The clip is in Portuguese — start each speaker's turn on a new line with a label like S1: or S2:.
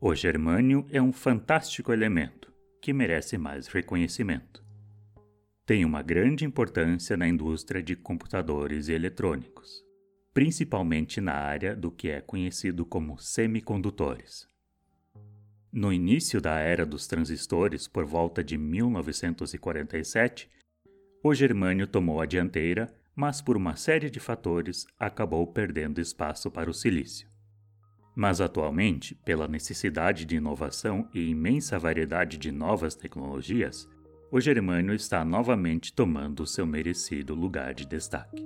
S1: O germânio é um fantástico elemento que merece mais reconhecimento. Tem uma grande importância na indústria de computadores e eletrônicos, principalmente na área do que é conhecido como semicondutores. No início da era dos transistores, por volta de 1947, o germânio tomou a dianteira, mas por uma série de fatores acabou perdendo espaço para o silício. Mas atualmente, pela necessidade de inovação e imensa variedade de novas tecnologias, o germânio está novamente tomando seu merecido lugar de destaque.